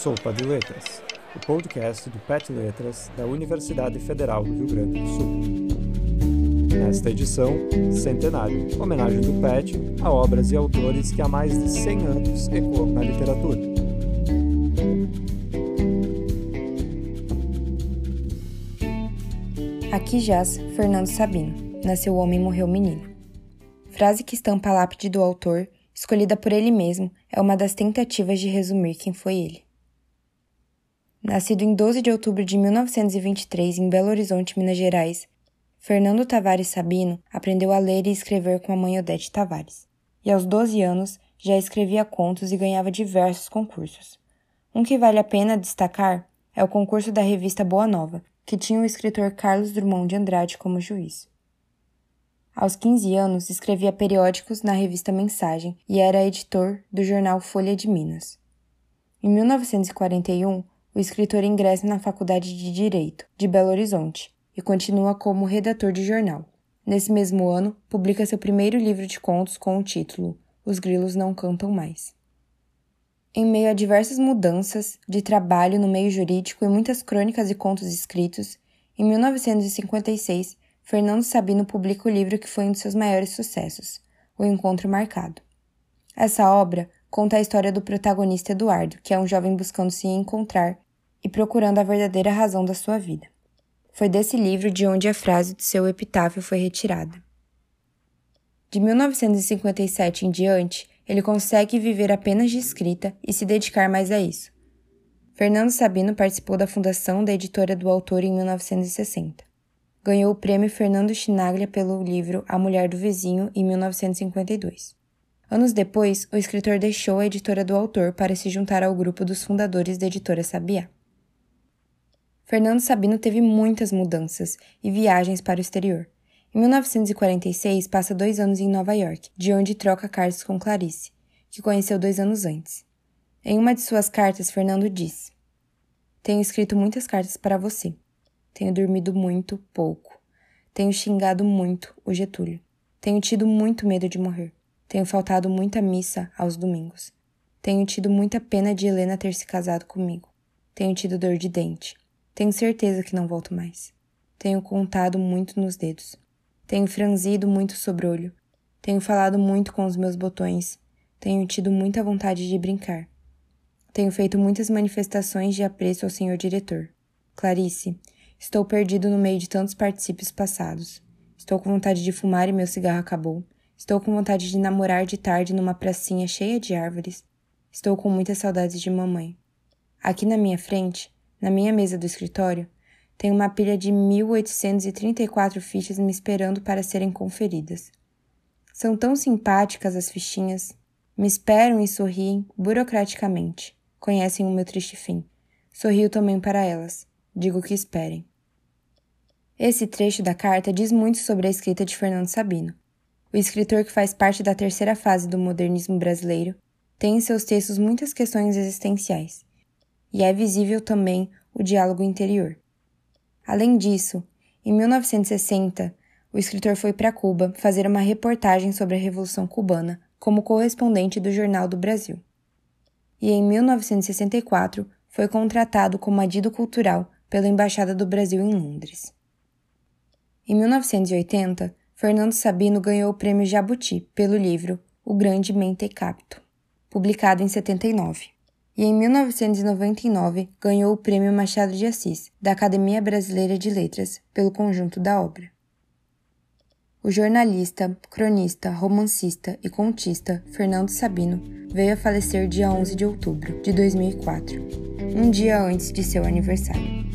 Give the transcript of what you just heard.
Sopa de Letras, o podcast do PET Letras da Universidade Federal do Rio Grande do Sul. Nesta edição, Centenário, homenagem do PET a obras e autores que há mais de 100 anos ecoam na literatura. Aqui jaz Fernando Sabino. Nasceu homem e morreu menino. Frase que estampa a lápide do autor, escolhida por ele mesmo, é uma das tentativas de resumir quem foi ele. Nascido em 12 de outubro de 1923 em Belo Horizonte, Minas Gerais, Fernando Tavares Sabino aprendeu a ler e escrever com a mãe Odete Tavares. E aos 12 anos já escrevia contos e ganhava diversos concursos. Um que vale a pena destacar é o concurso da revista Boa Nova, que tinha o escritor Carlos Drummond de Andrade como juiz. Aos 15 anos, escrevia periódicos na revista Mensagem e era editor do jornal Folha de Minas. Em 1941, o escritor ingressa na Faculdade de Direito de Belo Horizonte e continua como redator de jornal. Nesse mesmo ano, publica seu primeiro livro de contos com o título Os Grilos Não Cantam Mais. Em meio a diversas mudanças de trabalho no meio jurídico e muitas crônicas e contos escritos, em 1956, Fernando Sabino publica o livro que foi um de seus maiores sucessos, O Encontro Marcado. Essa obra conta a história do protagonista Eduardo, que é um jovem buscando se encontrar e procurando a verdadeira razão da sua vida. Foi desse livro de onde a frase de seu epitáfio foi retirada. De 1957 em diante, ele consegue viver apenas de escrita e se dedicar mais a isso. Fernando Sabino participou da fundação da editora do autor em 1960. Ganhou o prêmio Fernando Chinaglia pelo livro A Mulher do Vizinho em 1952. Anos depois, o escritor deixou a editora do autor para se juntar ao grupo dos fundadores da editora Sabiá. Fernando Sabino teve muitas mudanças e viagens para o exterior. Em 1946, passa dois anos em Nova York, de onde troca cartas com Clarice, que conheceu dois anos antes. Em uma de suas cartas, Fernando diz: Tenho escrito muitas cartas para você. Tenho dormido muito pouco. Tenho xingado muito o Getúlio. Tenho tido muito medo de morrer. Tenho faltado muita missa aos domingos. Tenho tido muita pena de Helena ter se casado comigo. Tenho tido dor de dente. Tenho certeza que não volto mais. Tenho contado muito nos dedos. Tenho franzido muito o sobrolho. Tenho falado muito com os meus botões. Tenho tido muita vontade de brincar. Tenho feito muitas manifestações de apreço ao senhor diretor. Clarice, estou perdido no meio de tantos particípios passados. Estou com vontade de fumar e meu cigarro acabou. Estou com vontade de namorar de tarde numa pracinha cheia de árvores. Estou com muitas saudades de mamãe. Aqui na minha frente, na minha mesa do escritório, tem uma pilha de 1834 fichas me esperando para serem conferidas. São tão simpáticas as fichinhas. Me esperam e sorriem burocraticamente. Conhecem o meu triste fim. Sorrio também para elas. Digo que esperem. Esse trecho da carta diz muito sobre a escrita de Fernando Sabino. O escritor que faz parte da terceira fase do modernismo brasileiro tem em seus textos muitas questões existenciais, e é visível também o diálogo interior. Além disso, em 1960, o escritor foi para Cuba fazer uma reportagem sobre a Revolução Cubana como correspondente do Jornal do Brasil. E em 1964 foi contratado como adido cultural pela Embaixada do Brasil em Londres. Em 1980, Fernando Sabino ganhou o prêmio Jabuti pelo livro O Grande Mente Capto, publicado em 79. E em 1999 ganhou o prêmio Machado de Assis, da Academia Brasileira de Letras, pelo conjunto da obra. O jornalista, cronista, romancista e contista Fernando Sabino veio a falecer dia 11 de outubro de 2004, um dia antes de seu aniversário.